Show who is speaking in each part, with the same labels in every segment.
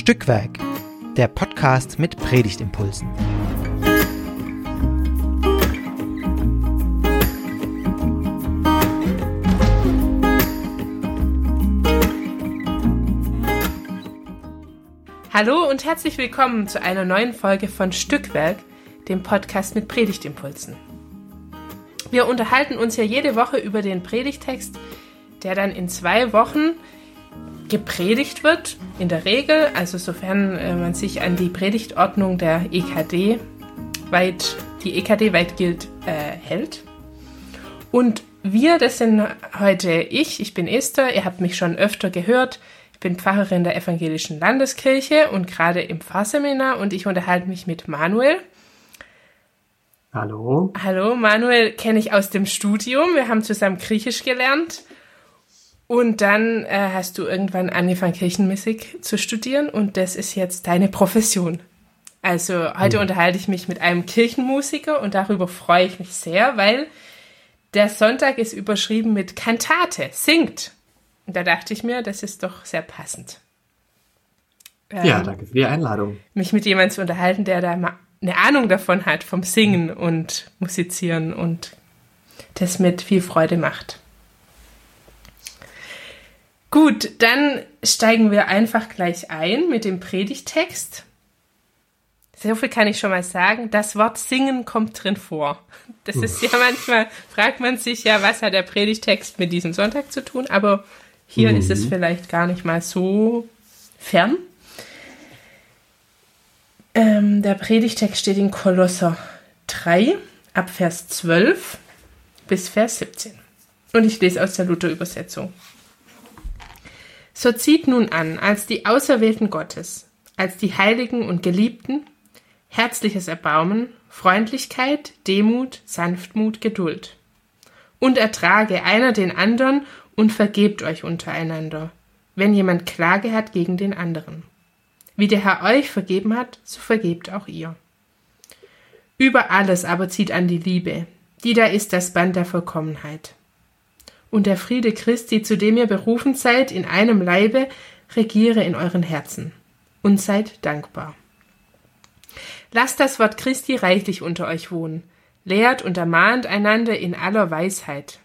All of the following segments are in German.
Speaker 1: Stückwerk, der Podcast mit Predigtimpulsen.
Speaker 2: Hallo und herzlich willkommen zu einer neuen Folge von Stückwerk, dem Podcast mit Predigtimpulsen. Wir unterhalten uns ja jede Woche über den Predigtext, der dann in zwei Wochen gepredigt wird, in der Regel, also sofern äh, man sich an die Predigtordnung der EKD weit, die EKD weit gilt, äh, hält. Und wir, das sind heute ich, ich bin Esther, ihr habt mich schon öfter gehört, ich bin Pfarrerin der Evangelischen Landeskirche und gerade im Pfarrseminar und ich unterhalte mich mit Manuel.
Speaker 3: Hallo.
Speaker 2: Hallo, Manuel kenne ich aus dem Studium. Wir haben zusammen Griechisch gelernt. Und dann äh, hast du irgendwann angefangen, Kirchenmusik zu studieren und das ist jetzt deine Profession. Also heute mhm. unterhalte ich mich mit einem Kirchenmusiker und darüber freue ich mich sehr, weil der Sonntag ist überschrieben mit Kantate, singt. Und da dachte ich mir, das ist doch sehr passend.
Speaker 3: Ähm, ja, danke für die Einladung.
Speaker 2: Mich mit jemandem zu unterhalten, der da mal eine Ahnung davon hat, vom Singen und Musizieren und das mit viel Freude macht. Gut, dann steigen wir einfach gleich ein mit dem Predigtext. So viel kann ich schon mal sagen. Das Wort singen kommt drin vor. Das ist ja manchmal, fragt man sich ja, was hat der Predigtext mit diesem Sonntag zu tun, aber hier mhm. ist es vielleicht gar nicht mal so fern. Ähm, der Predigtext steht in Kolosser 3 ab Vers 12 bis Vers 17. Und ich lese aus der Luther-Übersetzung. So zieht nun an, als die Auserwählten Gottes, als die Heiligen und Geliebten, herzliches Erbaumen, Freundlichkeit, Demut, Sanftmut, Geduld. Und ertrage einer den anderen und vergebt euch untereinander, wenn jemand Klage hat gegen den anderen. Wie der Herr euch vergeben hat, so vergebt auch ihr. Über alles aber zieht an die Liebe, die da ist das Band der Vollkommenheit. Und der Friede Christi, zu dem ihr berufen seid, in einem Leibe, regiere in euren Herzen und seid dankbar. Lasst das Wort Christi reichlich unter euch wohnen, lehrt und ermahnt einander in aller Weisheit.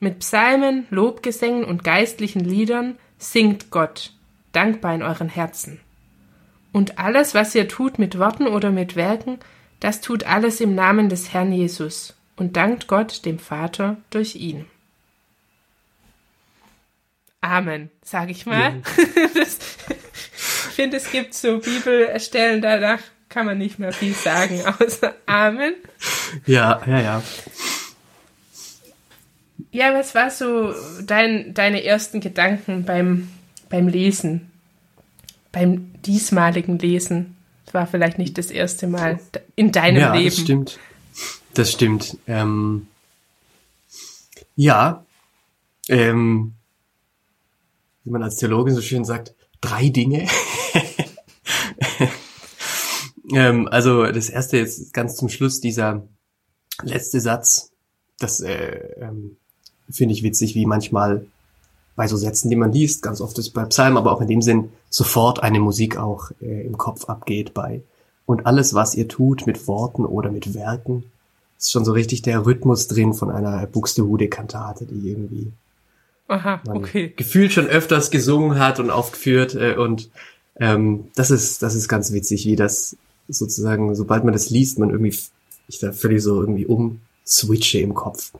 Speaker 2: Mit Psalmen, Lobgesängen und geistlichen Liedern singt Gott, dankbar in euren Herzen. Und alles, was ihr tut mit Worten oder mit Werken, das tut alles im Namen des Herrn Jesus und dankt Gott, dem Vater, durch ihn. Amen, sage ich mal. Ja. Das, ich finde, es gibt so Bibelstellen, danach kann man nicht mehr viel sagen, außer Amen.
Speaker 3: Ja, ja, ja.
Speaker 2: Ja, was war so dein, deine ersten Gedanken beim, beim Lesen? beim diesmaligen Lesen. Das war vielleicht nicht das erste Mal in deinem
Speaker 3: ja,
Speaker 2: Leben.
Speaker 3: Ja, das stimmt. Das stimmt. Ähm, ja, ähm, wie man als Theologin so schön sagt, drei Dinge. ähm, also das erste jetzt ganz zum Schluss, dieser letzte Satz, das äh, ähm, finde ich witzig, wie manchmal bei so Sätzen, die man liest, ganz oft ist bei Psalmen, aber auch in dem Sinn sofort eine Musik auch äh, im Kopf abgeht bei. Und alles, was ihr tut mit Worten oder mit Werken, ist schon so richtig der Rhythmus drin von einer Buxtehude-Kantate, die irgendwie
Speaker 2: Aha, okay.
Speaker 3: gefühlt schon öfters gesungen hat und aufgeführt äh, und ähm, das ist das ist ganz witzig, wie das sozusagen, sobald man das liest, man irgendwie ich da völlig so irgendwie umswitche im Kopf.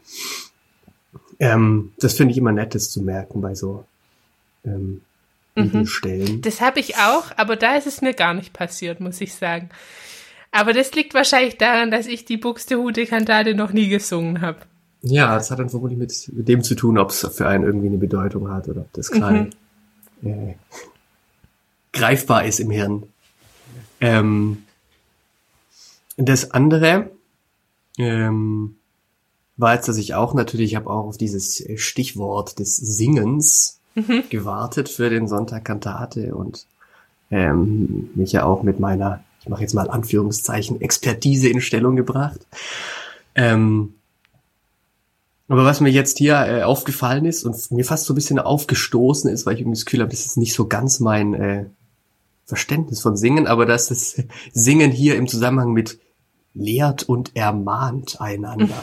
Speaker 3: Ähm, das finde ich immer nettes zu merken bei so ähm, mhm. Stellen.
Speaker 2: Das habe ich auch, aber da ist es mir gar nicht passiert, muss ich sagen. Aber das liegt wahrscheinlich daran, dass ich die Buxtehude-Kantate noch nie gesungen habe.
Speaker 3: Ja, das hat dann vermutlich mit, mit dem zu tun, ob es für einen irgendwie eine Bedeutung hat oder ob das gerade mhm. äh, greifbar ist im Hirn. Ähm, das andere, ähm, war jetzt, dass ich auch natürlich, ich habe auch auf dieses Stichwort des Singens mhm. gewartet für den Sonntag Kantate und ähm, mich ja auch mit meiner, ich mache jetzt mal Anführungszeichen, Expertise in Stellung gebracht. Ähm, aber was mir jetzt hier äh, aufgefallen ist und mir fast so ein bisschen aufgestoßen ist, weil ich irgendwie das Gefühl habe, das ist nicht so ganz mein, äh, Verständnis von Singen, aber dass das Singen hier im Zusammenhang mit lehrt und ermahnt einander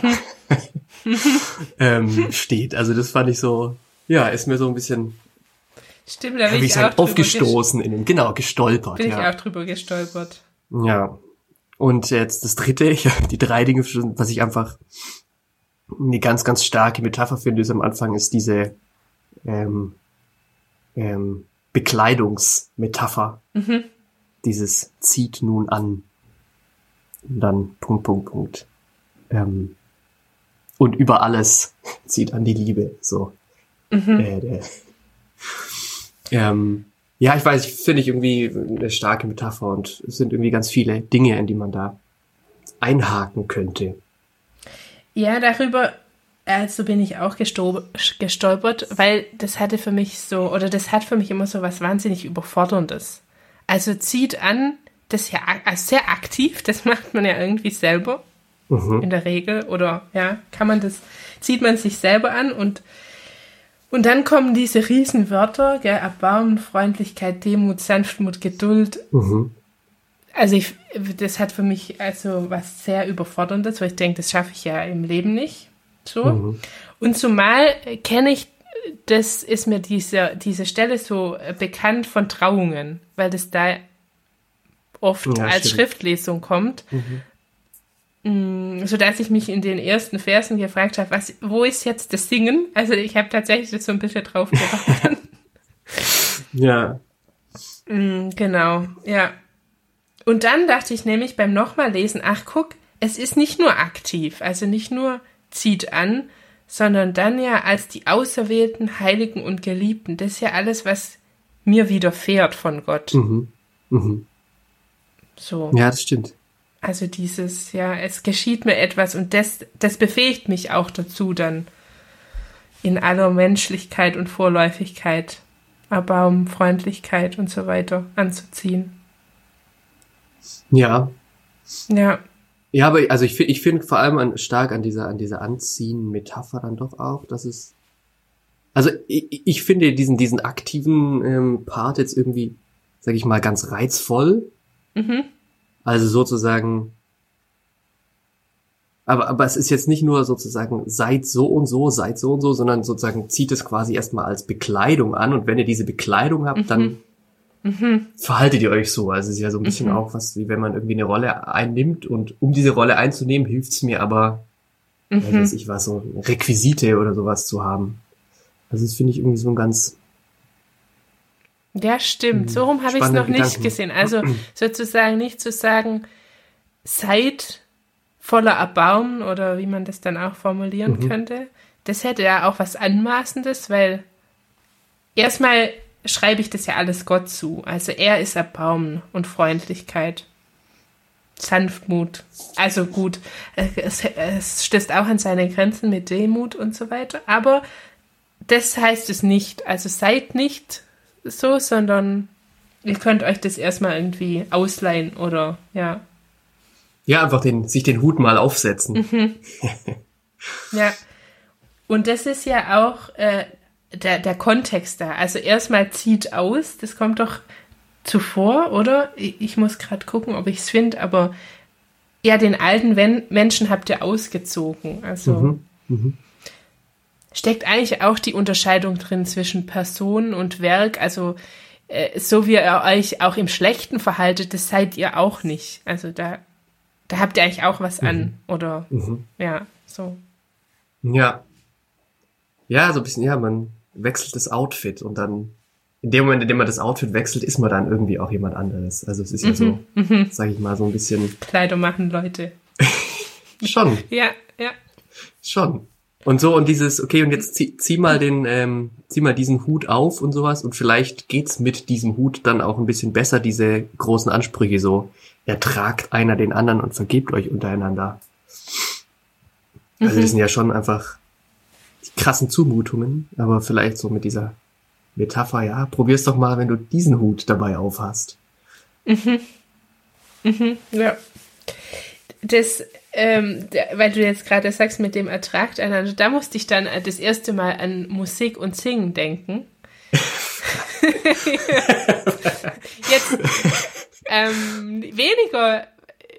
Speaker 3: ähm, steht. Also das fand ich so, ja, ist mir so ein bisschen
Speaker 2: Stimmt, da bin ich
Speaker 3: ich
Speaker 2: auch
Speaker 3: sagen,
Speaker 2: drüber
Speaker 3: aufgestoßen in den, genau, gestolpert.
Speaker 2: Bin
Speaker 3: ja.
Speaker 2: ich auch drüber gestolpert.
Speaker 3: Ja. Und jetzt das dritte, ich, die drei Dinge, was ich einfach eine ganz, ganz starke Metapher finde, ist am Anfang, ist diese ähm, ähm, Bekleidungsmetapher. Dieses zieht nun an. Und dann Punkt, Punkt, Punkt. Ähm, und über alles zieht an die Liebe. So. Äh, der, ähm, ja, ich weiß, ich finde ich irgendwie eine starke Metapher und es sind irgendwie ganz viele Dinge, in die man da einhaken könnte.
Speaker 2: Ja, darüber, also bin ich auch gesto- gestolpert, weil das hatte für mich so, oder das hat für mich immer so was wahnsinnig Überforderndes. Also zieht an, das ja ak- also sehr aktiv, das macht man ja irgendwie selber in der Regel, oder ja, kann man das, zieht man sich selber an und und dann kommen diese Riesenwörter, gell, Erbarmen, Freundlichkeit, Demut, Sanftmut, Geduld, also ich, das hat für mich also was sehr überforderndes, weil ich denke, das schaffe ich ja im Leben nicht. So. Und zumal kenne ich, das ist mir diese, diese Stelle so bekannt von Trauungen, weil das da oft
Speaker 3: Ja,
Speaker 2: als
Speaker 3: stimmt.
Speaker 2: Schriftlesung kommt. Mm, So dass ich mich in den ersten Versen gefragt habe, was, wo ist jetzt das Singen? Also ich habe tatsächlich das so ein bisschen drauf geachtet.
Speaker 3: Ja.
Speaker 2: Mm, Genau, ja. Und dann dachte ich nämlich beim nochmal lesen, ach guck, es ist nicht nur aktiv, also nicht nur zieht an, sondern dann ja als die Auserwählten, Heiligen und Geliebten. Das ist ja alles, was mir widerfährt von Gott. So.
Speaker 3: Ja, das stimmt.
Speaker 2: Also dieses, ja, es geschieht mir etwas und das, das befähigt mich auch dazu, dann in aller Menschlichkeit und Vorläufigkeit, Erbarmen, Freundlichkeit und so weiter anzuziehen.
Speaker 3: Ja.
Speaker 2: Ja,
Speaker 3: Ja, aber also ich, ich finde vor allem an, stark an dieser, an dieser Anziehen-Metapher dann doch auch, dass es, also ich, ich finde diesen, diesen aktiven ähm, Part jetzt irgendwie, sag ich mal, ganz reizvoll. Also sozusagen, aber, aber es ist jetzt nicht nur sozusagen, seid so und so, seid so und so, sondern sozusagen zieht es quasi erstmal als Bekleidung an und wenn ihr diese Bekleidung habt, dann verhaltet ihr euch so. Also es ist ja so ein bisschen auch was, wie wenn man irgendwie eine Rolle einnimmt und um diese Rolle einzunehmen, hilft es mir aber, weiß jetzt ich was, so Requisite oder sowas zu haben. Also das finde ich irgendwie so ein ganz,
Speaker 2: ja, stimmt. So rum habe ich es noch nicht
Speaker 3: Gedanken.
Speaker 2: gesehen. Also sozusagen nicht zu sagen, seid voller Erbarmen oder wie man das dann auch formulieren könnte. Das hätte ja auch was Anmaßendes, weil erstmal schreibe ich das ja alles Gott zu. Also er ist Erbarmen und Freundlichkeit. Sanftmut. Also gut, es, es stößt auch an seine Grenzen mit Demut und so weiter. Aber das heißt es nicht. Also seid nicht so, sondern ihr könnt euch das erstmal irgendwie ausleihen oder ja.
Speaker 3: ja, einfach den, sich den Hut mal aufsetzen.
Speaker 2: Ja. Und das ist ja auch äh, der, der Kontext da. Also erstmal zieht aus, das kommt doch zuvor, oder? Ich, ich muss gerade gucken, ob ich es finde, aber ja, den alten Wen Menschen habt ihr ausgezogen. Also steckt eigentlich auch die Unterscheidung drin zwischen Person und Werk. Also äh, so wie ihr euch auch im Schlechten verhaltet, das seid ihr auch nicht. Also da, da habt ihr eigentlich auch was an. Oder ja, so.
Speaker 3: Ja. Ja, so ein bisschen, ja, man wechselt das Outfit und dann, in dem Moment, in dem man das Outfit wechselt, ist man dann irgendwie auch jemand anderes. Also es ist ja so, sag ich mal, so ein bisschen,
Speaker 2: Kleider machen Leute.
Speaker 3: schon,
Speaker 2: Ja, ja.
Speaker 3: schon. Und so, und dieses, okay, und jetzt zieh, zieh mal den, ähm, zieh mal diesen Hut auf und sowas und vielleicht geht's mit diesem Hut dann auch ein bisschen besser, diese großen Ansprüche so. Ertragt einer den anderen und vergebt euch untereinander. Also das sind ja schon einfach krassen Zumutungen, aber vielleicht so mit dieser Metapher, ja, probier's doch mal, wenn du diesen Hut dabei aufhast.
Speaker 2: Ja. Das, ähm, weil du jetzt gerade sagst, mit dem Ertrag einander, da musste ich dann das erste Mal an Musik und Singen denken. Jetzt ähm, weniger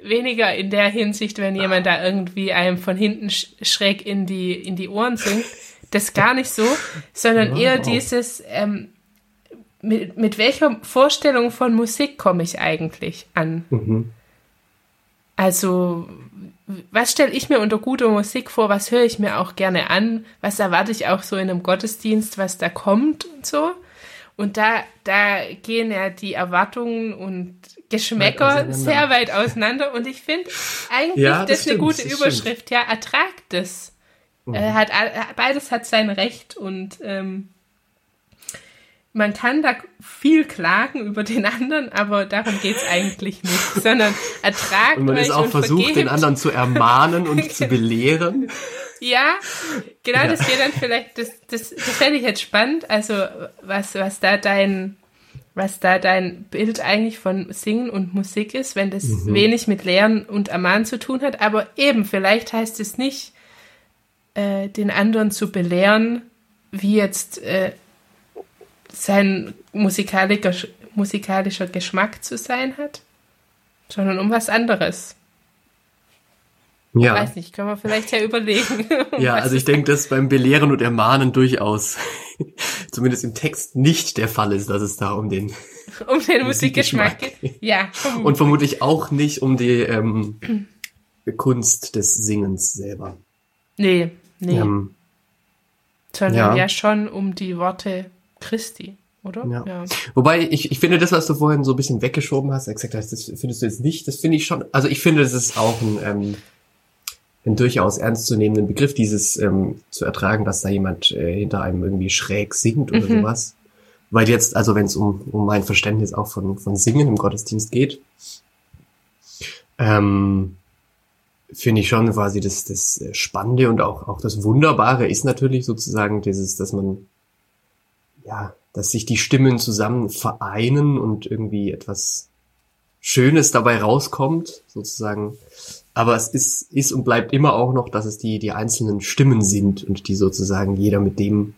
Speaker 2: weniger in der Hinsicht, wenn jemand da irgendwie einem von hinten sch schräg in die in die Ohren singt, das gar nicht so, sondern
Speaker 3: Wow.
Speaker 2: eher dieses ähm, mit, mit welcher Vorstellung von Musik komme ich eigentlich an?
Speaker 3: Mhm.
Speaker 2: Also, was stelle ich mir unter guter Musik vor? Was höre ich mir auch gerne an? Was erwarte ich auch so in einem Gottesdienst, was da kommt und so? Und da, da gehen ja die Erwartungen und Geschmäcker
Speaker 3: auseinander.
Speaker 2: sehr weit auseinander. Und ich finde eigentlich,
Speaker 3: Ja,
Speaker 2: das,
Speaker 3: das
Speaker 2: ist eine
Speaker 3: stimmt,
Speaker 2: gute
Speaker 3: das stimmt.
Speaker 2: Überschrift. Ja, ertragt es. Äh, hat, beides hat sein Recht und ähm, man kann da viel klagen über den anderen, aber darum geht's eigentlich nicht, sondern ertragt
Speaker 3: Und man ist auch versucht,
Speaker 2: vergebt.
Speaker 3: den anderen zu ermahnen und zu belehren.
Speaker 2: Ja, genau,
Speaker 3: Ja.
Speaker 2: das wäre dann vielleicht, das, das, das fände ich jetzt spannend, also was, was da dein, was da dein Bild eigentlich von Singen und Musik ist, wenn das
Speaker 3: Mhm.
Speaker 2: wenig mit Lehren und Ermahnen zu tun hat, aber eben, vielleicht heißt es nicht, äh, den anderen zu belehren, wie jetzt äh, sein musikalischer, musikalischer Geschmack zu sein hat, sondern um was anderes.
Speaker 3: Ja,
Speaker 2: Weiß nicht, können wir vielleicht ja überlegen.
Speaker 3: ja also ich denke, dass beim Belehren und Ermahnen durchaus, zumindest im Text, nicht der Fall ist, dass es da um den
Speaker 2: um den Musikgeschmack geht. Ja,
Speaker 3: und vermutlich auch nicht um die ähm, Kunst des Singens selber.
Speaker 2: nee, nee,
Speaker 3: Ähm,
Speaker 2: sondern
Speaker 3: ja.
Speaker 2: ja. schon um die Worte Christi, oder?
Speaker 3: Ja. Wobei ich, ich finde, das, was du vorhin so ein bisschen weggeschoben hast, hast, das findest du jetzt nicht, das finde ich schon, also ich finde, das ist auch ein, ähm, ein durchaus ernstzunehmenden Begriff, dieses ähm, zu ertragen, dass da jemand äh, hinter einem irgendwie schräg singt oder
Speaker 2: Mhm.
Speaker 3: sowas. Weil jetzt, also wenn es um, um mein Verständnis auch von, von Singen im Gottesdienst geht, ähm, finde ich schon quasi das, das Spannende und auch, auch das Wunderbare ist natürlich sozusagen dieses, dass man ja, dass sich die Stimmen zusammen vereinen und irgendwie etwas Schönes dabei rauskommt, sozusagen. Aber es ist, ist und bleibt immer auch noch, dass es die, die einzelnen Stimmen sind und die sozusagen jeder mit dem,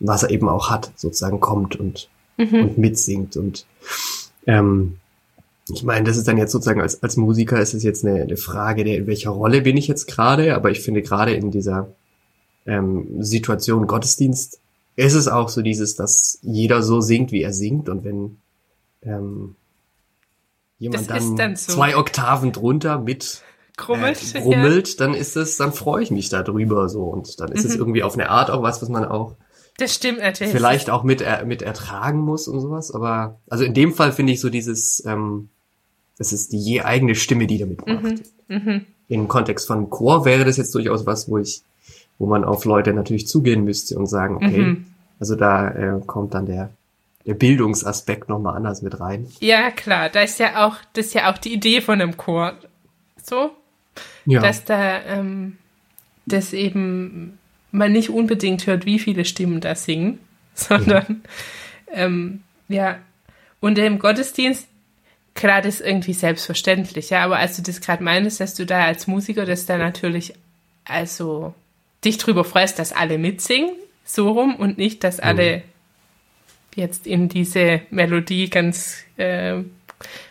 Speaker 3: was er eben auch hat, sozusagen kommt und,
Speaker 2: Mhm.
Speaker 3: und mitsingt. Und ähm, ich meine, das ist dann jetzt sozusagen als, als Musiker ist es jetzt eine, eine Frage, der, in welcher Rolle bin ich jetzt gerade, aber ich finde gerade in dieser ähm, Situation Gottesdienst ist es auch so dieses, dass jeder so singt, wie er singt und wenn ähm, jemand
Speaker 2: Das
Speaker 3: dann,
Speaker 2: dann so.
Speaker 3: zwei Oktaven drunter mit
Speaker 2: Grummelt.
Speaker 3: äh, brummelt, dann ist es, dann freue ich mich darüber so und dann ist es
Speaker 2: Mhm.
Speaker 3: irgendwie auf eine Art auch was, was man auch
Speaker 2: Ja, das stimmt natürlich.
Speaker 3: vielleicht auch mit, er, mit ertragen muss und sowas, aber also in dem Fall finde ich so dieses, ähm, das ist die je eigene Stimme, die damit macht.
Speaker 2: Mhm. Mhm.
Speaker 3: Im Kontext von Chor wäre das jetzt durchaus was, wo ich, wo man auf Leute natürlich zugehen müsste und sagen, okay,
Speaker 2: Mhm.
Speaker 3: also da äh, kommt dann der, der Bildungsaspekt nochmal anders mit rein.
Speaker 2: Ja, klar, da ist ja auch, das ist ja auch die Idee von einem Chor. So,
Speaker 3: Ja,
Speaker 2: dass da ähm, das eben man nicht unbedingt hört, wie viele Stimmen da singen, sondern ähm, ja, und im Gottesdienst, klar, das ist irgendwie selbstverständlich, ja, aber als du das gerade meinst, dass du da als Musiker das da natürlich also dich drüber freust, dass alle mitsingen, so rum, und nicht, dass alle jetzt in diese Melodie ganz äh,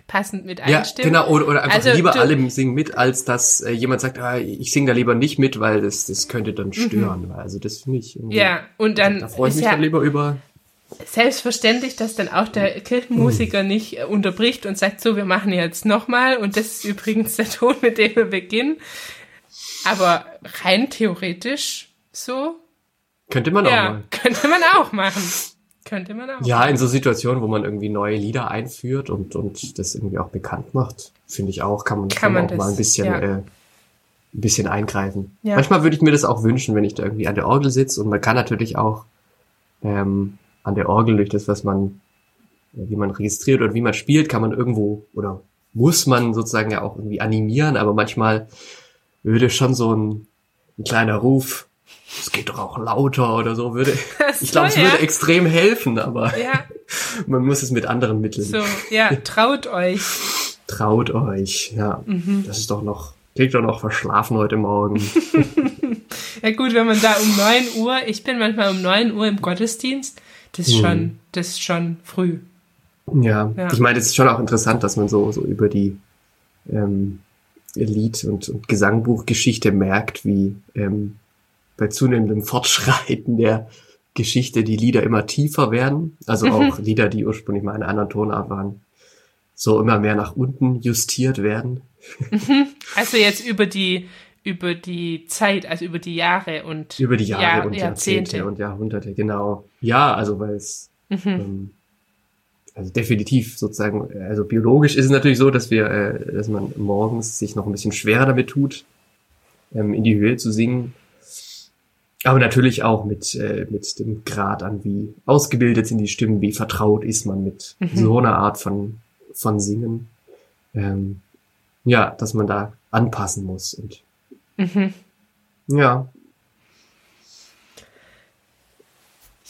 Speaker 2: passend mit
Speaker 3: ja
Speaker 2: einstimmen.
Speaker 3: genau, oder, oder einfach
Speaker 2: Also
Speaker 3: lieber
Speaker 2: du-
Speaker 3: alle singen mit, als dass äh, jemand sagt, ah, ich singe da lieber nicht mit, weil das, das könnte dann stören. Also das finde ich irgendwie,
Speaker 2: Mhm. Ja, und dann
Speaker 3: da freue ich mich
Speaker 2: ja
Speaker 3: dann lieber über
Speaker 2: selbstverständlich, dass dann auch der Kirchenmusiker nicht äh, unterbricht und sagt, so, wir machen jetzt nochmal und das ist übrigens der Ton, mit dem wir beginnen. Aber rein theoretisch so,
Speaker 3: Könnte man auch
Speaker 2: ja,
Speaker 3: mal.
Speaker 2: könnte man auch machen. Könnte man auch.
Speaker 3: Ja, in so Situationen, wo man irgendwie neue Lieder einführt und, und das irgendwie auch bekannt macht, finde ich auch, kann man,
Speaker 2: Kann
Speaker 3: schon
Speaker 2: man
Speaker 3: auch
Speaker 2: das,
Speaker 3: mal ein bisschen,
Speaker 2: ja.
Speaker 3: äh, ein bisschen eingreifen.
Speaker 2: Ja.
Speaker 3: Manchmal würde ich mir das auch wünschen, wenn ich da irgendwie an der Orgel sitze und man kann natürlich auch ähm, an der Orgel durch das, was man, äh, wie man registriert oder wie man spielt, kann man irgendwo oder muss man sozusagen ja auch irgendwie animieren, aber manchmal würde schon so ein, ein kleiner Ruf, es geht doch auch lauter oder so, würde, ich glaube, es würde
Speaker 2: ja.
Speaker 3: extrem helfen, aber
Speaker 2: Ja,
Speaker 3: man muss es mit anderen Mitteln.
Speaker 2: so, ja, traut euch.
Speaker 3: Traut euch, ja.
Speaker 2: Mhm.
Speaker 3: Das ist doch noch, klingt doch noch verschlafen heute Morgen.
Speaker 2: Ja gut, wenn man da um 9 Uhr, ich bin manchmal um 9 Uhr im Gottesdienst, das ist schon, das ist schon früh.
Speaker 3: Ja,
Speaker 2: Ja.
Speaker 3: ich meine, es ist schon auch interessant, dass man so, so über die ähm, Lied- und, und Gesangbuchgeschichte merkt, wie ähm, bei zunehmendem Fortschreiten der Geschichte die Lieder immer tiefer werden. Also auch Lieder, die ursprünglich mal in einer anderen Tonart waren, so immer mehr nach unten justiert werden.
Speaker 2: Also jetzt über die, über die Zeit, also über die Jahre und
Speaker 3: Über die Jahre
Speaker 2: Jahr-
Speaker 3: und Jahrzehnte. und Jahrhunderte, genau. Ja, also weil es ähm, also definitiv sozusagen, also biologisch ist es natürlich so, dass wir, äh, dass man morgens sich noch ein bisschen schwerer damit tut, ähm, in die Höhe zu singen. Aber natürlich auch mit, äh, mit dem Grad an, wie ausgebildet sind die Stimmen, wie vertraut ist man mit so einer Art von, von Singen. Ähm, ja, dass man da anpassen muss und ja,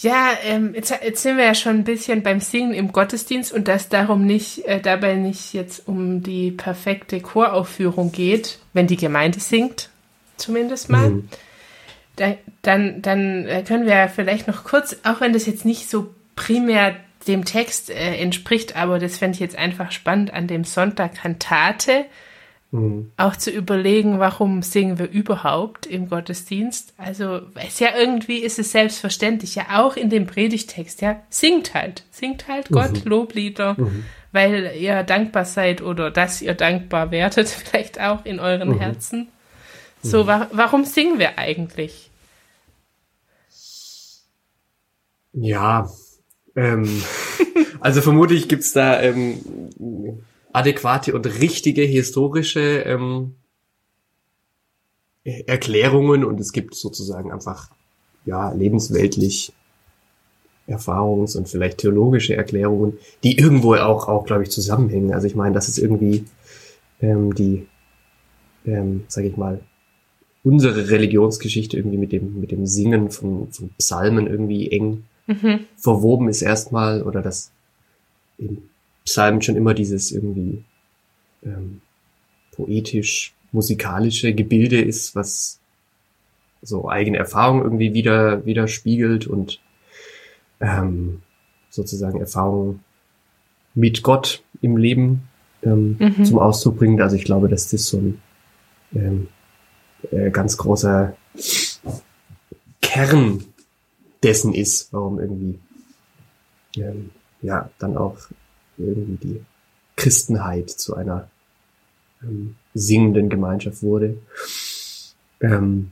Speaker 2: Ja, ähm, jetzt, jetzt sind wir ja schon ein bisschen beim Singen im Gottesdienst und dass darum nicht, äh, dabei nicht jetzt um die perfekte Choraufführung geht, wenn die Gemeinde singt, zumindest mal.
Speaker 3: Mhm.
Speaker 2: Da, dann, dann äh, können wir vielleicht noch kurz, auch wenn das jetzt nicht so primär dem Text äh, entspricht, aber das fände ich jetzt einfach spannend an dem Sonntag Kantate,
Speaker 3: Mhm.
Speaker 2: auch zu überlegen, warum singen wir überhaupt im Gottesdienst. Also, es ja irgendwie ist es selbstverständlich, ja auch in dem Predigtext, ja, singt halt, singt halt Gott Loblieder, weil ihr dankbar seid oder dass ihr dankbar werdet, vielleicht auch in euren Herzen. So, wa warum singen wir eigentlich?
Speaker 3: Ja, ähm, also vermutlich gibt's da ähm, adäquate und richtige historische ähm, Erklärungen und es gibt sozusagen einfach ja lebensweltlich Erfahrungs- und vielleicht theologische Erklärungen, die irgendwo auch, auch glaube ich, zusammenhängen. Also ich meine, das ist irgendwie ähm, die, ähm, sage ich mal, unsere Religionsgeschichte irgendwie mit dem mit dem Singen von, von Psalmen irgendwie eng verwoben ist erstmal oder dass in Psalmen schon immer dieses irgendwie ähm, poetisch musikalische Gebilde ist, was so eigene Erfahrung irgendwie wieder widerspiegelt und ähm, sozusagen Erfahrungen mit Gott im Leben ähm, zum Ausdruck bringt. Also ich glaube, dass das so ein ähm, äh, ganz großer Kern dessen ist, warum irgendwie ähm, ja dann auch irgendwie die Christenheit zu einer ähm, singenden Gemeinschaft wurde. Ähm,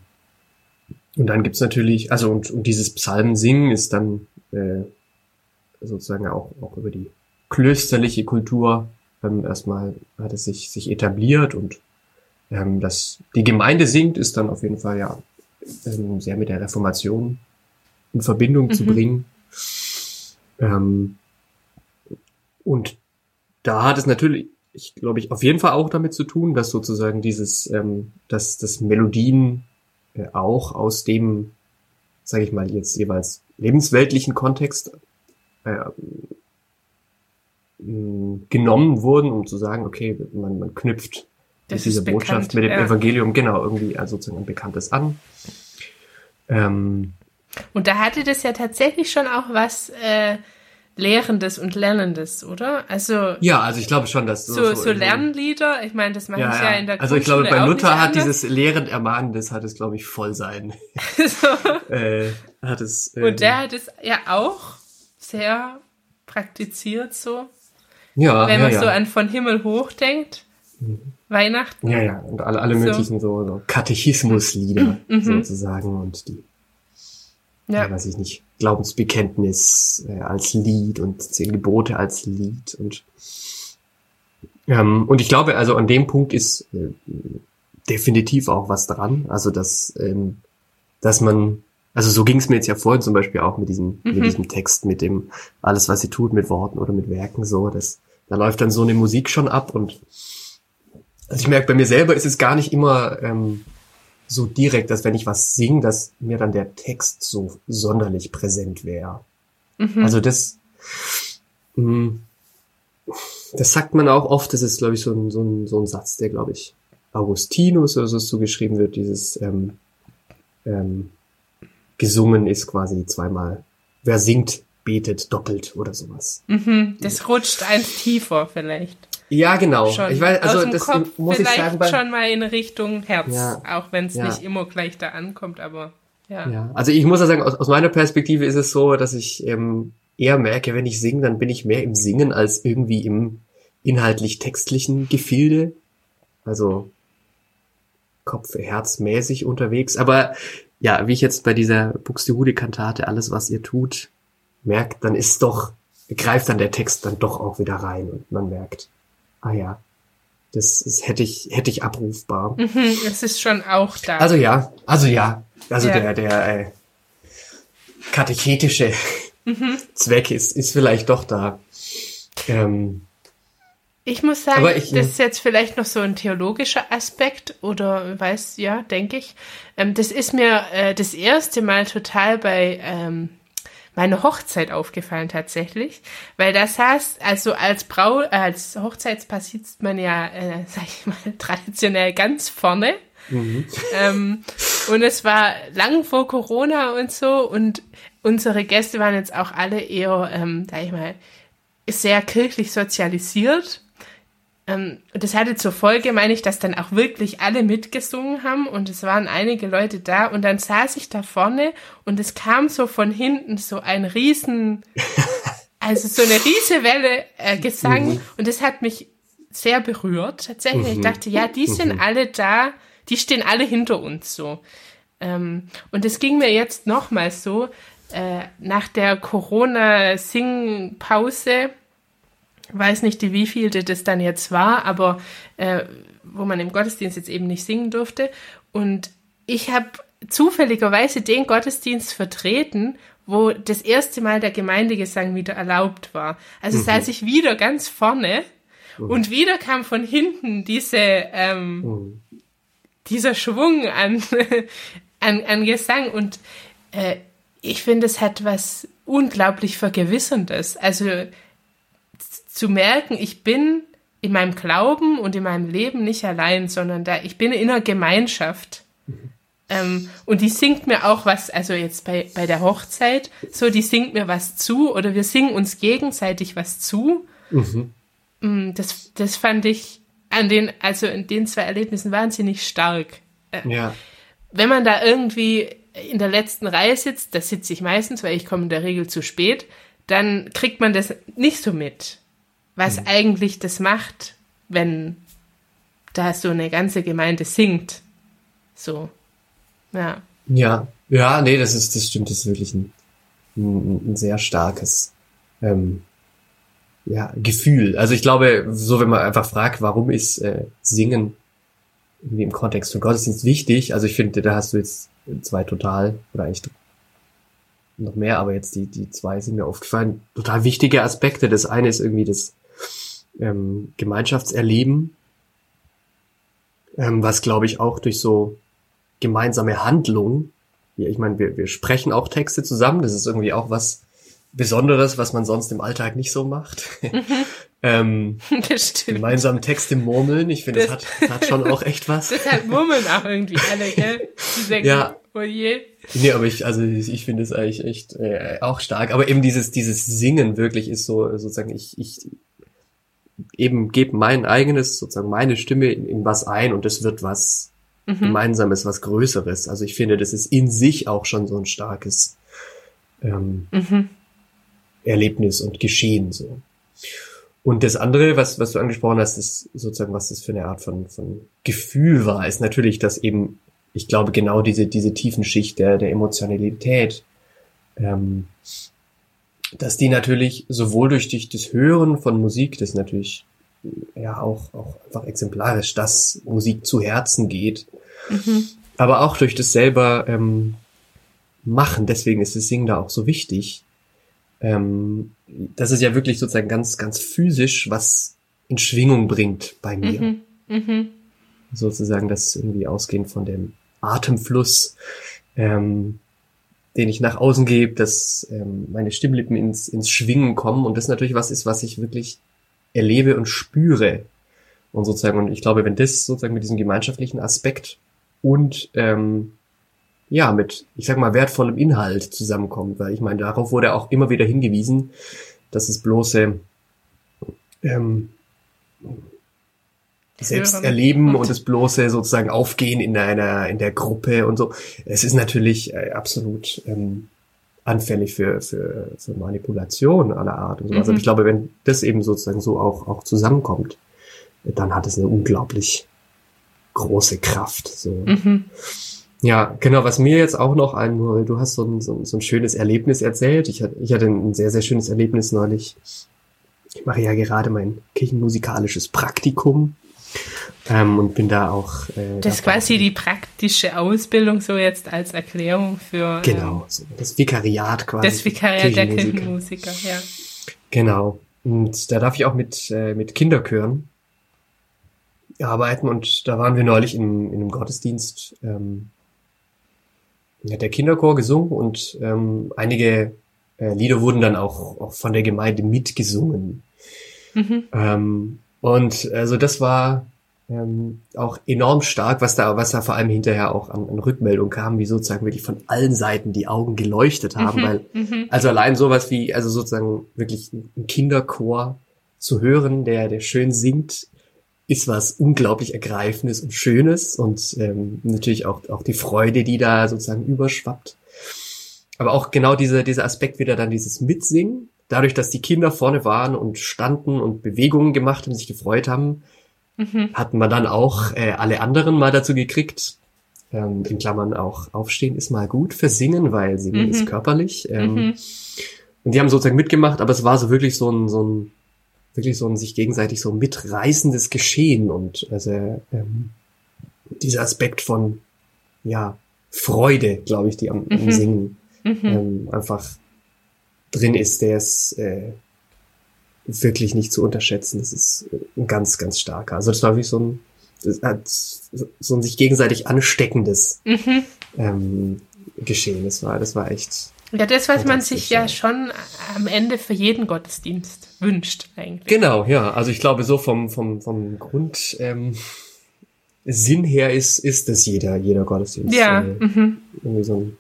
Speaker 3: und dann gibt's natürlich, also und, und dieses Psalmensingen ist dann äh, sozusagen auch, auch über die klösterliche Kultur ähm, erstmal hat es sich, sich etabliert und ähm, dass die Gemeinde singt, ist dann auf jeden Fall ja ähm, sehr mit der Reformation in Verbindung zu bringen. Ähm, und da hat es natürlich, ich glaube ich, auf jeden Fall auch damit zu tun, dass sozusagen dieses, ähm, dass das Melodien äh, auch aus dem, sage ich mal jetzt jeweils lebensweltlichen Kontext äh, genommen wurden, um zu sagen, okay, man, man knüpft
Speaker 2: Das
Speaker 3: dieser
Speaker 2: ist bekannt,
Speaker 3: Botschaft, mit dem
Speaker 2: ja.
Speaker 3: Evangelium, genau, irgendwie also sozusagen ein Bekanntes an. Ähm,
Speaker 2: Und da hatte das ja tatsächlich schon auch was äh, Lehrendes und Lernendes, oder? Also
Speaker 3: ja, also ich glaube schon, dass
Speaker 2: so, so
Speaker 3: irgendwie-
Speaker 2: Lernlieder, ich meine, das mache ich ja in der
Speaker 3: Also ich glaube, bei Luther hat
Speaker 2: anders.
Speaker 3: dieses lehrend Ermahnendes hat es, glaube ich, voll sein. äh, hat es. ähm,
Speaker 2: Und der hat es ja auch sehr praktiziert so.
Speaker 3: ja,
Speaker 2: Wenn
Speaker 3: ja,
Speaker 2: man
Speaker 3: ja.
Speaker 2: so an von Himmel hoch denkt, Weihnachten.
Speaker 3: ja, ja, und alle, alle
Speaker 2: So. Mhm.
Speaker 3: möglichen so, so Katechismuslieder sozusagen und die, ja.
Speaker 2: Ja,
Speaker 3: weiß ich nicht, Glaubensbekenntnis äh, als Lied und zehn Gebote als Lied und ähm, und ich glaube, also an dem Punkt ist äh, definitiv auch was dran. Also dass, ähm, dass man, also so ging es mir jetzt ja vorhin zum Beispiel auch mit diesem, mit diesem Text, mit dem alles, was sie tut, mit Worten oder mit Werken, so, das, da läuft dann so eine Musik schon ab und also ich merke, bei mir selber ist es gar nicht immer ähm, so direkt, dass wenn ich was singe, dass mir dann der Text so sonderlich präsent wäre. Also das, mh, das sagt man auch oft, das ist, glaube ich, so ein, so ein, so ein Satz, der, glaube ich, Augustinus oder so zugeschrieben wird, dieses ähm, ähm, gesungen ist quasi zweimal. Wer singt, betet doppelt oder sowas.
Speaker 2: Mhm, das rutscht eins tiefer vielleicht.
Speaker 3: Ja, genau.
Speaker 2: Schon.
Speaker 3: Ich weiß, also
Speaker 2: Aus dem
Speaker 3: das
Speaker 2: Kopf
Speaker 3: muss ich
Speaker 2: vielleicht
Speaker 3: sagen, bei,
Speaker 2: schon mal in Richtung Herz,
Speaker 3: Ja.
Speaker 2: auch wenn es
Speaker 3: Ja.
Speaker 2: nicht immer gleich da ankommt, aber ja.
Speaker 3: Ja, also ich muss ja sagen, aus, aus meiner Perspektive ist es so, dass ich ähm, eher merke, wenn ich singe, dann bin ich mehr im Singen als irgendwie im inhaltlich-textlichen Gefilde. Also Kopf, Herz mäßig unterwegs. Aber ja, wie ich jetzt bei dieser Buxtehude-Kantate alles, was ihr tut, merkt, dann ist doch, greift dann der Text dann doch auch wieder rein und man merkt, ah ja, das, das hätte ich, hätte ich abrufbar.
Speaker 2: Mhm, es ist schon auch da.
Speaker 3: Also ja, also ja, also
Speaker 2: Ja.
Speaker 3: der der äh, katechetische Zweck ist ist vielleicht doch da. Ähm,
Speaker 2: Ich muss sagen,
Speaker 3: ich-
Speaker 2: das ist jetzt vielleicht noch so ein theologischer Aspekt oder weiß, ja, denke ich. Ähm, das ist mir äh, das erste Mal total bei ähm, meiner Hochzeit aufgefallen tatsächlich, weil da saß, also als Brau, äh, als Hochzeitspaar sitzt man ja, äh, sag ich mal, traditionell ganz vorne. Ähm, und es war lang vor Corona und so und unsere Gäste waren jetzt auch alle eher, ähm, sag ich mal, sehr kirchlich sozialisiert. Ähm, und das hatte zur Folge, meine ich, dass dann auch wirklich alle mitgesungen haben und es waren einige Leute da und dann saß ich da vorne und es kam so von hinten so ein riesen, also so eine riese Welle äh, Gesang und das hat mich sehr berührt. Tatsächlich, ich dachte, ja, die sind alle da, die stehen alle hinter uns so. Ähm, und es ging mir jetzt nochmal so, äh, nach der Corona-Sing-Pause, weiß nicht, die wievielte das dann jetzt war, aber äh, wo man im Gottesdienst jetzt eben nicht singen durfte. Und ich habe zufälligerweise den Gottesdienst vertreten, wo das erste Mal der Gemeindegesang wieder erlaubt war. Also saß ich wieder ganz vorne und wieder kam von hinten diese ähm, dieser Schwung an, an, an Gesang und äh, ich finde, es hat was unglaublich Vergewisserndes. Also zu merken, ich bin in meinem Glauben und in meinem Leben nicht allein, sondern da ich bin in einer Gemeinschaft. Ähm, und die singt mir auch was, also jetzt bei, bei der Hochzeit, so die singt mir was zu oder wir singen uns gegenseitig was zu. Mm, Das, das fand ich an den, also in den zwei Erlebnissen wahnsinnig stark.
Speaker 3: ja,
Speaker 2: Wenn man da irgendwie in der letzten Reihe sitzt, da sitze ich meistens, weil ich komme in der Regel zu spät, dann kriegt man das nicht so mit, was eigentlich das macht, wenn da so eine ganze Gemeinde singt. So. Ja.
Speaker 3: ja, ja, nee, das ist, das stimmt, das ist wirklich ein, ein, ein sehr starkes ähm, ja, Gefühl. Also ich glaube, so wenn man einfach fragt, warum ist äh, Singen irgendwie im Kontext von Gottesdienst wichtig, also ich finde, da hast du jetzt zwei total, oder eigentlich noch mehr, aber jetzt die, die zwei sind mir aufgefallen, total wichtige Aspekte. Das eine ist irgendwie das ähm, Gemeinschaftserleben, ähm, was glaube ich auch durch so gemeinsame Handlung, ja, ich meine, wir, wir sprechen auch Texte zusammen, das ist irgendwie auch was Besonderes, was man sonst im Alltag nicht so macht. ähm,
Speaker 2: Das stimmt.
Speaker 3: gemeinsam Texte murmeln, ich finde, das hat, das hat schon auch echt was.
Speaker 2: Deshalb murmeln auch irgendwie alle, gell?
Speaker 3: Ja.
Speaker 2: Oh je.
Speaker 3: Nee, aber ich, also ich, finde es eigentlich echt äh, auch stark. Aber eben dieses, dieses Singen wirklich ist so, sozusagen, ich, ich eben gebe mein eigenes, sozusagen meine Stimme in, in was ein und es wird was Gemeinsames, was Größeres. Also ich finde, das ist in sich auch schon so ein starkes ähm, Erlebnis und Geschehen so. Und das andere, was, was du angesprochen hast, ist sozusagen, was das für eine Art von, von Gefühl war, ist natürlich, dass eben, ich glaube, genau diese, diese tiefen Schicht der, der Emotionalität, ähm, dass die natürlich sowohl durch, durch das Hören von Musik, das natürlich ja auch, auch einfach exemplarisch, dass Musik zu Herzen geht, aber auch durch das selber ähm, Machen, deswegen ist das Singen da auch so wichtig, ähm, das ist ja wirklich sozusagen ganz, ganz physisch, was in Schwingung bringt bei mir. Sozusagen das irgendwie ausgehend von dem Atemfluss, ähm, den ich nach außen gebe, dass ähm, meine Stimmlippen ins, ins Schwingen kommen und das natürlich was ist, was ich wirklich erlebe und spüre. Und sozusagen, und ich glaube, wenn das sozusagen mit diesem gemeinschaftlichen Aspekt und ähm, ja, mit, ich sag mal, wertvollem Inhalt zusammenkommt, weil ich meine, darauf wurde auch immer wieder hingewiesen, dass es bloße ähm, selbst erleben und das bloße sozusagen Aufgehen in einer in der Gruppe und so. Es ist natürlich äh, absolut ähm, anfällig für, für, für Manipulation aller Art und so. Mhm. Also ich glaube, wenn das eben sozusagen so auch auch zusammenkommt, dann hat es eine unglaublich große Kraft. So. Mhm. Ja, genau, was mir jetzt auch noch ein, du hast so ein, so, so ein schönes Erlebnis erzählt. Ich hatte, ich hatte ein sehr, sehr schönes Erlebnis neulich. Ich mache ja gerade mein kirchenmusikalisches Praktikum ähm, und bin da auch.
Speaker 2: Äh, das ist quasi die praktische Ausbildung, so jetzt als Erklärung für.
Speaker 3: Genau, ähm, das Vikariat quasi.
Speaker 2: Das Vikariat der Kirchenmusiker, ja.
Speaker 3: Genau. Und da darf ich auch mit, äh, mit Kinderchören arbeiten und da waren wir neulich in, in einem Gottesdienst. Ähm, hat der Kinderchor gesungen und ähm, einige äh, Lieder wurden dann auch, auch von der Gemeinde mitgesungen. Mhm. Ähm, und also das war ähm, auch enorm stark, was da, was da vor allem hinterher auch an, an Rückmeldung kam, wie sozusagen wirklich von allen Seiten die Augen geleuchtet haben, mhm, weil mhm. also allein sowas wie, also sozusagen wirklich ein Kinderchor zu hören, der, der schön singt, ist was unglaublich Ergreifendes und Schönes und ähm, natürlich auch, auch die Freude, die da sozusagen überschwappt. Aber auch genau dieser, dieser Aspekt wieder dann dieses Mitsingen, dadurch, dass die Kinder vorne waren und standen und Bewegungen gemacht und sich gefreut haben, mhm. hatten wir dann auch äh, alle anderen mal dazu gekriegt. Ähm, in Klammern auch aufstehen ist mal gut für Singen, weil Singen mhm. ist körperlich. Ähm, mhm. Und die haben sozusagen mitgemacht, aber es war so wirklich so ein, so ein, wirklich so ein sich gegenseitig so mitreißendes Geschehen und also ähm, dieser Aspekt von ja Freude, glaube ich, die am, am mhm. Singen mhm. ähm, einfach drin ist, der ist äh, wirklich nicht zu unterschätzen. Das ist ein ganz, ganz starker. Also das war wie so ein, so ein sich gegenseitig ansteckendes mhm. ähm, Geschehen. Das war, das war echt.
Speaker 2: Ja, das, was man sich ja schon am Ende für jeden Gottesdienst wünscht, eigentlich.
Speaker 3: Genau, ja. Also ich glaube, so vom, vom, vom Grund, ähm, Sinn her ist, ist das jeder, jeder Gottesdienst.
Speaker 2: Ja. Äh, mhm.
Speaker 3: Irgendwie so ein,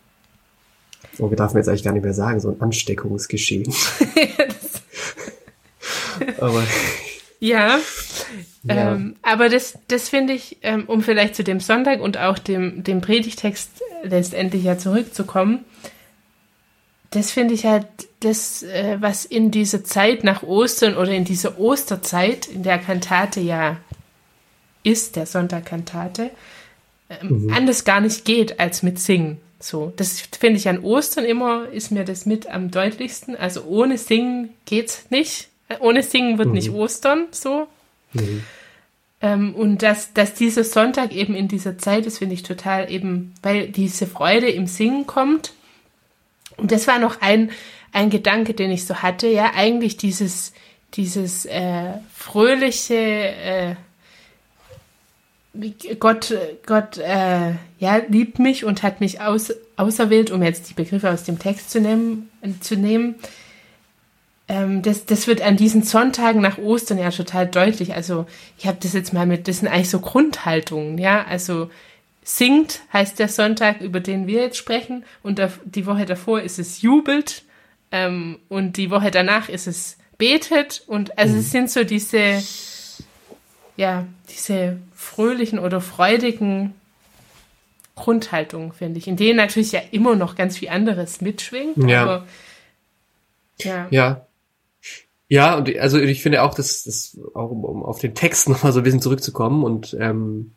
Speaker 3: oh, wir darf jetzt eigentlich gar nicht mehr sagen, so ein Ansteckungsgeschehen.
Speaker 2: aber. Ja. ja. Ähm, aber das, das finde ich, ähm, um vielleicht zu dem Sonntag und auch dem, dem Predigtext letztendlich ja zurückzukommen, das finde ich halt das, äh, was in dieser Zeit nach Ostern oder in dieser Osterzeit, in der Kantate ja ist, der Sonntagkantate, ähm, mhm. anders gar nicht geht als mit Singen. So, das finde ich an Ostern immer, ist mir das mit am deutlichsten. Also ohne Singen geht's nicht. Ohne Singen wird mhm. nicht Ostern, so. Mhm. Ähm, und dass, dass dieser Sonntag eben in dieser Zeit ist, finde ich total eben, weil diese Freude im Singen kommt. Und das war noch ein, ein Gedanke, den ich so hatte, ja, eigentlich dieses, dieses äh, fröhliche, äh, Gott, Gott äh, ja, liebt mich und hat mich aus, auserwählt, um jetzt die Begriffe aus dem Text zu nehmen. Zu nehmen. Ähm, das, das wird an diesen Sonntagen nach Ostern ja total deutlich. Also ich habe das jetzt mal mit, das sind eigentlich so Grundhaltungen, ja. Also singt heißt der Sonntag, über den wir jetzt sprechen, und die Woche davor ist es jubelt ähm, und die Woche danach ist es betet und also mhm. es sind so diese ja, diese fröhlichen oder freudigen Grundhaltungen, finde ich, in denen natürlich ja immer noch ganz viel anderes mitschwingt.
Speaker 3: Ja. Aber, ja. Ja. Ja, und also ich finde auch, dass das auch um, um auf den Text nochmal so ein bisschen zurückzukommen und ähm,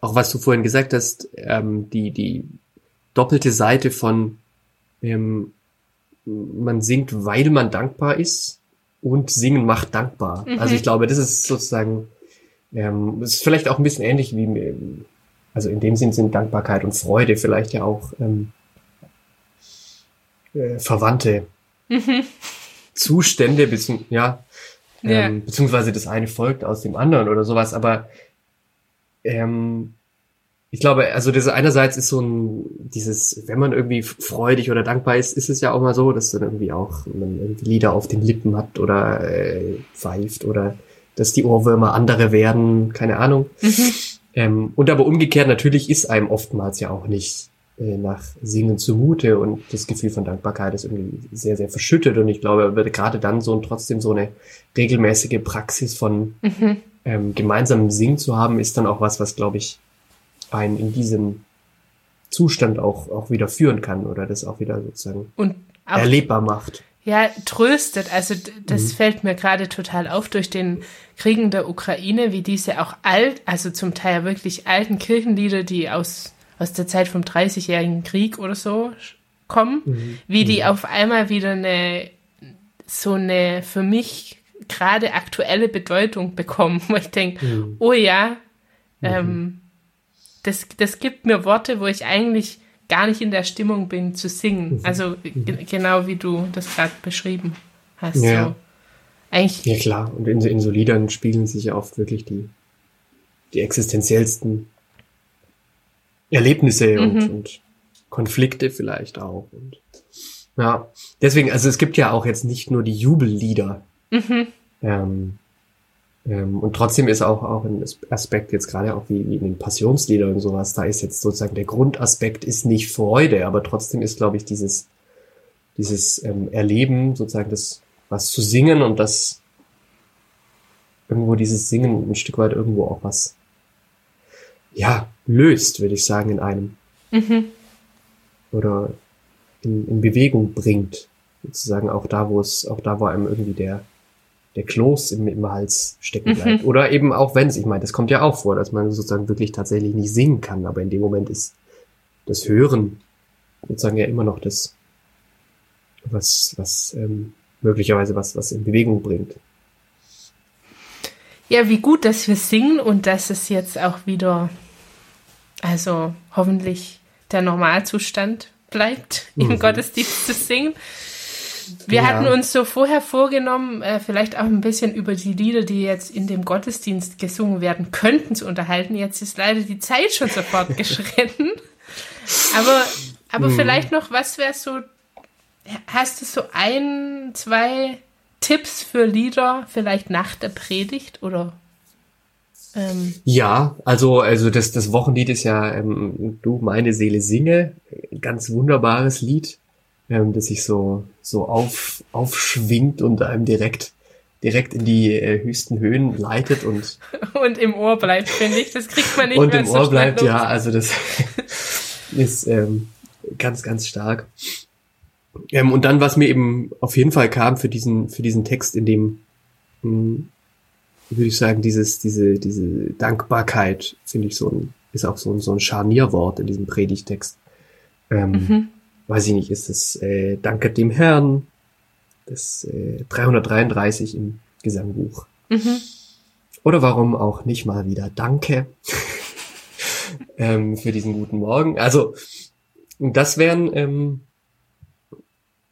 Speaker 3: auch was du vorhin gesagt hast, ähm, die, die doppelte Seite von ähm, man singt, weil man dankbar ist und Singen macht dankbar. Mhm. Also ich glaube, das ist sozusagen, ähm, das ist vielleicht auch ein bisschen ähnlich wie, also in dem Sinn sind Dankbarkeit und Freude vielleicht ja auch ähm, äh, verwandte mhm. Zustände, bezieh ja, ähm, ja, beziehungsweise das eine folgt aus dem anderen oder sowas, aber ähm, ich glaube, also das einerseits ist so ein, dieses, wenn man irgendwie freudig oder dankbar ist, ist es ja auch mal so, dass dann irgendwie auch man irgendwie Lieder auf den Lippen hat oder äh, pfeift oder dass die Ohrwürmer andere werden, keine Ahnung. Mhm. Ähm, und aber umgekehrt natürlich ist einem oftmals ja auch nicht äh, nach Singen zumute und das Gefühl von Dankbarkeit ist irgendwie sehr, sehr verschüttet. Und ich glaube, gerade dann so und trotzdem so eine regelmäßige Praxis von mhm. ähm, gemeinsamem Singen zu haben, ist dann auch was, was, glaube ich, einen in diesem Zustand auch, auch wieder führen kann oder das auch wieder sozusagen auch, erlebbar macht.
Speaker 2: Ja, tröstet. Also das mhm. fällt mir gerade total auf durch den Kriegen der Ukraine, wie diese auch alt, also zum Teil wirklich alten Kirchenlieder, die aus, aus der Zeit vom Dreißigjährigen Krieg oder so kommen, mhm. wie die mhm. auf einmal wieder eine so eine für mich gerade aktuelle Bedeutung bekommen, wo ich denke, mhm. oh ja, ähm, mhm. das, das gibt mir Worte, wo ich eigentlich gar nicht in der Stimmung bin zu singen. Mhm. Also mhm. genau wie du das gerade beschrieben hast. Ja. So.
Speaker 3: Eigentlich. Ja klar, und in, in so Liedern spiegeln sich ja oft wirklich die, die existenziellsten Erlebnisse mhm. und, und Konflikte vielleicht auch. Und ja, deswegen, also es gibt ja auch jetzt nicht nur die Jubellieder. Mhm. Ähm, ähm, und trotzdem ist auch, auch ein Aspekt jetzt gerade auch wie, wie in den Passionsliedern und sowas, da ist jetzt sozusagen der Grundaspekt ist nicht Freude, aber trotzdem ist, glaube ich, dieses, dieses ähm, Erleben, sozusagen das, was zu singen und das irgendwo dieses Singen ein Stück weit irgendwo auch was, ja, löst, würde ich sagen, in einem. Mhm. Oder in, in Bewegung bringt. Sozusagen auch da, wo es, auch da, wo einem irgendwie der, der Kloß im, im Hals stecken bleibt. Mhm. Oder eben auch wenn es, ich meine, das kommt ja auch vor, dass man sozusagen wirklich tatsächlich nicht singen kann, aber in dem Moment ist das Hören sozusagen ja immer noch das, was, was ähm, möglicherweise was, was in Bewegung bringt.
Speaker 2: Ja, wie gut, dass wir singen und dass es jetzt auch wieder, also hoffentlich der Normalzustand bleibt, mhm. im Gottesdienst zu singen. Wir ja. hatten uns so vorher vorgenommen, äh, vielleicht auch ein bisschen über die Lieder, die jetzt in dem Gottesdienst gesungen werden könnten, zu unterhalten. Jetzt ist leider die Zeit schon sofort geschritten. Aber, aber mhm. vielleicht noch, was wäre so, hast du so ein, zwei Tipps für Lieder, vielleicht nach der Predigt oder?
Speaker 3: Ähm ja, also, also das, das Wochenlied ist ja ähm, Du, meine Seele singe. Ganz wunderbares Lied ähm, das sich so, so auf, aufschwingt und einem direkt, direkt in die äh, höchsten Höhen leitet und.
Speaker 2: Und im Ohr bleibt, finde ich. Das kriegt man nicht
Speaker 3: Und im so Ohr bleibt, ja, also das ist ähm, ganz, ganz stark. Ähm, und dann, was mir eben auf jeden Fall kam für diesen, für diesen Text, in dem, mh, hm, würde ich sagen, dieses, diese, diese Dankbarkeit, finde ich so ein, ist auch so ein, so ein Scharnierwort in diesem Predigtext. Ähm, mhm weiß ich nicht, ist es äh, Danke dem Herrn, das äh, 333 im Gesangbuch. Mhm. Oder warum auch nicht mal wieder Danke ähm, für diesen guten Morgen. Also das wären ähm,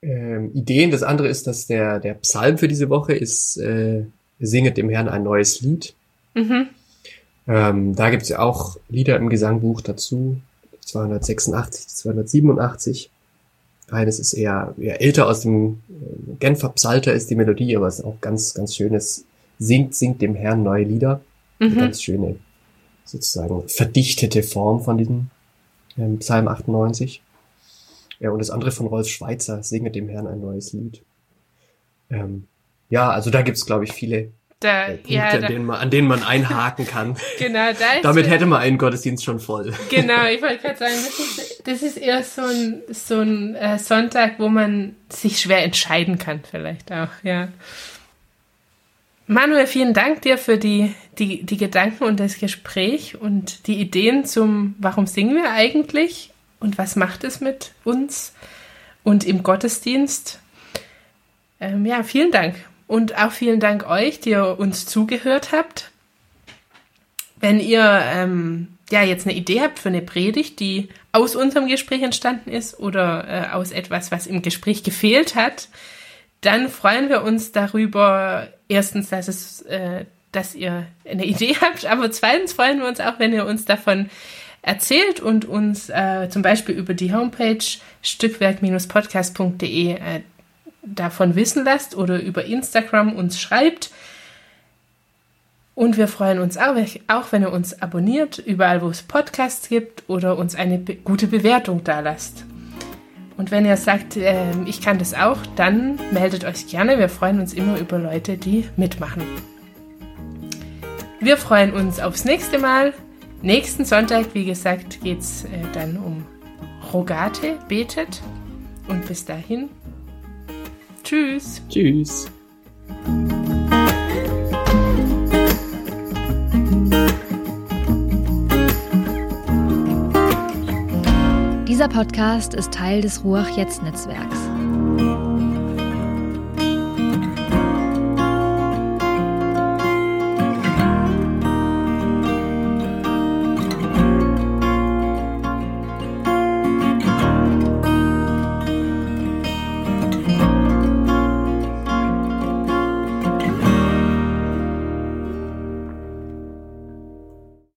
Speaker 3: ähm, Ideen. Das andere ist, dass der, der Psalm für diese Woche ist, äh, singet dem Herrn ein neues Lied. Mhm. Ähm, da gibt's ja auch Lieder im Gesangbuch dazu. 286, 287. Eines ist eher, eher älter aus dem äh, Genfer Psalter ist die Melodie, aber es ist auch ganz, ganz schönes. Singt, singt dem Herrn neue Lieder. Mhm. Eine ganz schöne, sozusagen verdichtete Form von diesem ähm, Psalm 98. Ja, und das andere von Rolf Schweitzer, Singe dem Herrn ein neues Lied. Ähm, ja, also da gibt's, glaube ich, viele da, Punkte, ja, da, an, denen man, an denen man einhaken kann. genau, da Damit hätte man einen Gottesdienst schon voll.
Speaker 2: Genau, ich wollte gerade sagen, das ist, das ist eher so ein, so ein äh, Sonntag, wo man sich schwer entscheiden kann, vielleicht auch, ja. Manuel, vielen Dank dir für die, die, die Gedanken und das Gespräch und die Ideen zum, warum singen wir eigentlich und was macht es mit uns und im Gottesdienst. Ähm, ja, vielen Dank. Und auch vielen Dank euch, die ihr uns zugehört habt. Wenn ihr ähm, ja jetzt eine Idee habt für eine Predigt, die aus unserem Gespräch entstanden ist oder äh, aus etwas, was im Gespräch gefehlt hat, dann freuen wir uns darüber. Erstens, dass es, äh, dass ihr eine Idee habt, aber zweitens freuen wir uns auch, wenn ihr uns davon erzählt und uns äh, zum Beispiel über die Homepage stückwerk-podcast.de davon wissen lasst oder über Instagram uns schreibt. Und wir freuen uns auch, auch wenn ihr uns abonniert, überall wo es Podcasts gibt oder uns eine be gute Bewertung da lasst. Und wenn ihr sagt, äh, ich kann das auch, dann meldet euch gerne. Wir freuen uns immer über Leute, die mitmachen. Wir freuen uns aufs nächste Mal. Nächsten Sonntag, wie gesagt, geht es äh, dann um Rogate, betet. Und bis dahin, tschüss.
Speaker 3: Tschüss.
Speaker 4: Dieser Podcast ist Teil des Ruach Jetzt Netzwerks.